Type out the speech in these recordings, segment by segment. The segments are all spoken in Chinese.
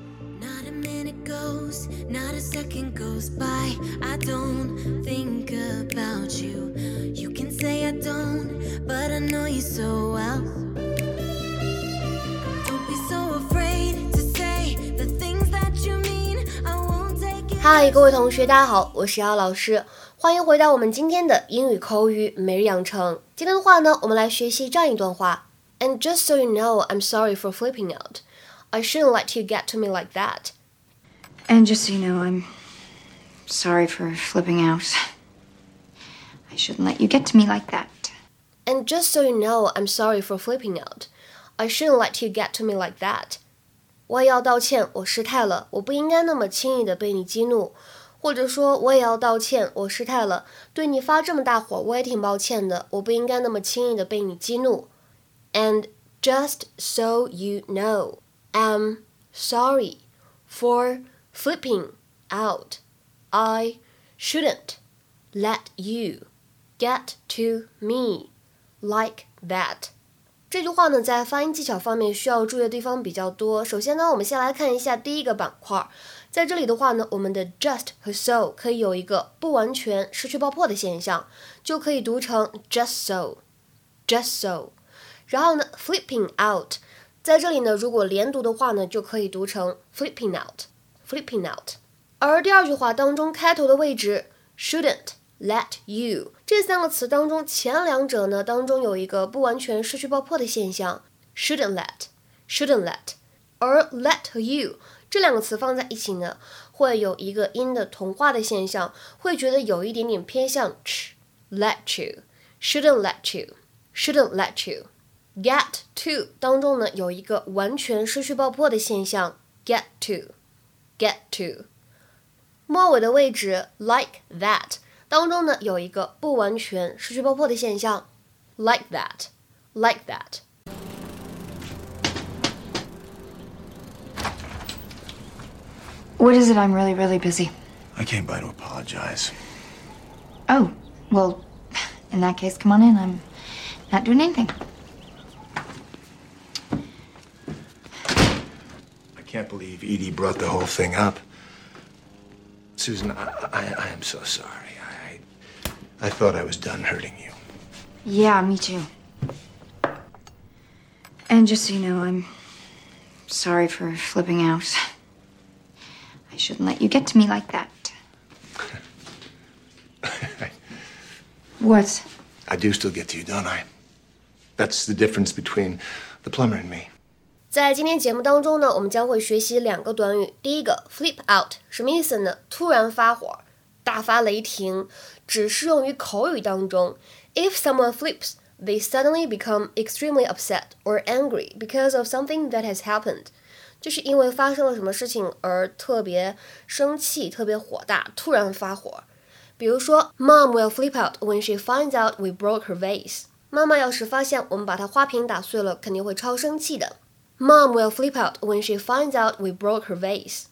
Not a minute goes, not a second goes by. I don't think about you. You can say I don't, but I know you so well. Don't be so afraid to say the things that you mean. I won't take it. 嗨，各位同学，大家好，我是姚老师，欢迎回到我们今天的英语口语每日养成。今天的话呢，我们来学习这样一段话。And just so you know, I'm sorry for flipping out. I shouldn't let you get to me like that. And just so you know, I'm sorry for flipping out. I shouldn't let you get to me like that. And just so you know, I'm sorry for flipping out. I shouldn't let you get to me like that. 我也要道歉，我失态了，我不应该那么轻易的被你激怒。或者说，我也要道歉，我失态了，对你发这么大火，我也挺抱歉的，我不应该那么轻易的被你激怒。And just so you know, I'm sorry for flipping out. I shouldn't let you get to me like that. 这句话呢，在发音技巧方面需要注意的地方比较多。首先呢，我们先来看一下第一个板块，在这里的话呢，我们的 just 和 so 可以有一个不完全失去爆破的现象，就可以读成 just so，just so。然后呢，flipping out， 在这里呢，如果连读的话呢，就可以读成 flipping out，flipping out。而第二句话当中开头的位置 shouldn't。Let you 这三个词当中，前两者呢当中有一个不完全失去爆破的现象，shouldn't let，shouldn't let，而 let 和 you 这两个词放在一起呢，会有一个音的同化的现象，会觉得有一点点偏向 ch，let you，shouldn't let you，shouldn't let you you，get to 当中呢有一个完全失去爆破的现象，get to，get to，末尾的位置 like that。当中呢有一个不完全失去爆破的现象，like that，like that。 What is it? I'm really, really busy. I came by to apologize. Oh, well, in that case, come on in. I'm not doing anything. Can't believe Edie brought the whole thing up. Susan, I, I, I am so sorry. I, I thought I was done hurting you. Yeah, me too. And just so you know, I'm sorry for flipping out. I shouldn't let you get to me like that. What? I do still get to you, don't I? That's the difference between the plumber and me. 在今天节目当中呢，我们将会学习两个短语。第一个 flip out 什么意思呢？突然发火，大发雷霆，只适用于口语当中。If someone flips, they suddenly become extremely upset or angry because of something that has happened. 就是因为发生了什么事情而特别生气、特别火大，突然发火。比如说，Mom will flip out when she finds out we broke her vase。妈妈要是发现我们把她花瓶打碎了，肯定会超生气的。Mom will flip out when she finds out we broke her vase。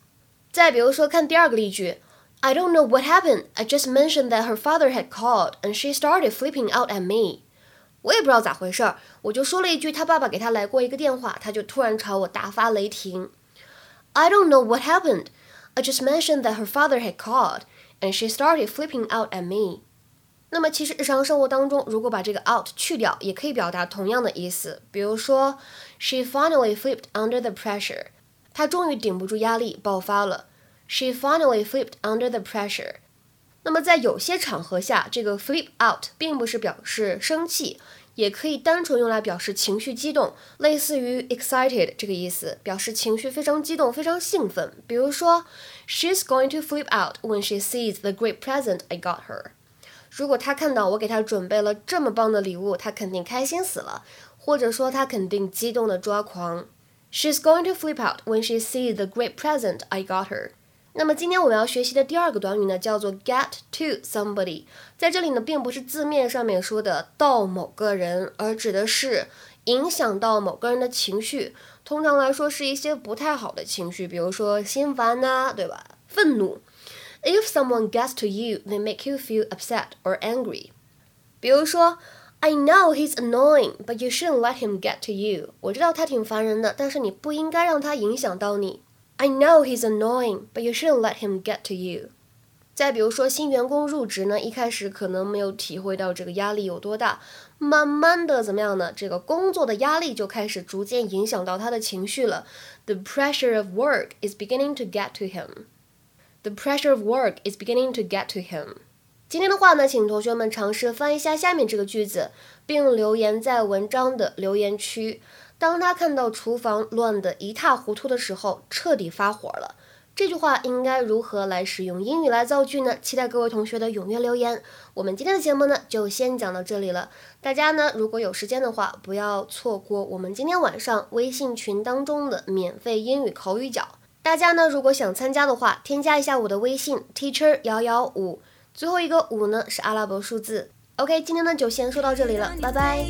再比如说，看第二个例句，I don't know what happened. I just mentioned that her father had called, and she started flipping out at me. 我也不知道咋回事儿，我就说了一句他爸爸给他来过一个电话，他就突然朝我大发雷霆。I don't know what happened. I just mentioned that her father had called, and she started flipping out at me. 那么其实日常生活当中，如果把这个 out 去掉，也可以表达同样的意思。比如说，She finally flipped under the pressure. 她终于顶不住压力爆发了。She finally flipped under the pressure. 那么在有些场合下，这个 flip out 并不是表示生气，也可以单纯用来表示情绪激动，类似于 excited 这个意思，表示情绪非常激动、非常兴奋。比如说，She's going to flip out when she sees the great present I got her. 如果他看到我给他准备了这么棒的礼物，他肯定开心死了，或者说他肯定激动的抓狂。She's going to flip out when she sees the great present I got her. 那么今天我们要学习的第二个短语呢，叫做 get to somebody。在这里呢，并不是字面上面说的到某个人，而指的是影响到某个人的情绪。通常来说，是一些不太好的情绪，比如说心烦呐、对吧？愤怒。If someone gets to you, they make you feel upset or angry. 比如说，I know he's annoying, but you shouldn't let him get to you. 我知道他挺烦人的，但是你不应该让他影响到你。 I know he's annoying, but you shouldn't let him get to you. 再比如说，新员工入职呢，一开始可能没有体会到这个压力有多大，慢慢的怎么样呢？这个工作的压力就开始逐渐影响到他的情绪了。The pressure of work is beginning to get to him. The pressure of work is beginning to get to him. 今天的话呢，请同学们尝试翻译一下下面这个句子，并留言在文章的留言区。当他看到厨房乱得一塌糊涂的时候，彻底发火了。这句话应该如何来使用英语来造句呢？期待各位同学的踊跃留言。我们今天的节目呢，就先讲到这里了。大家呢，如果有时间的话，不要错过我们今天晚上微信群当中的免费英语口语角。大家呢，如果想参加的话，添加一下我的微信 teacher 幺幺五，最后一个五呢是阿拉伯数字。OK，今天呢就先说到这里了，拜拜。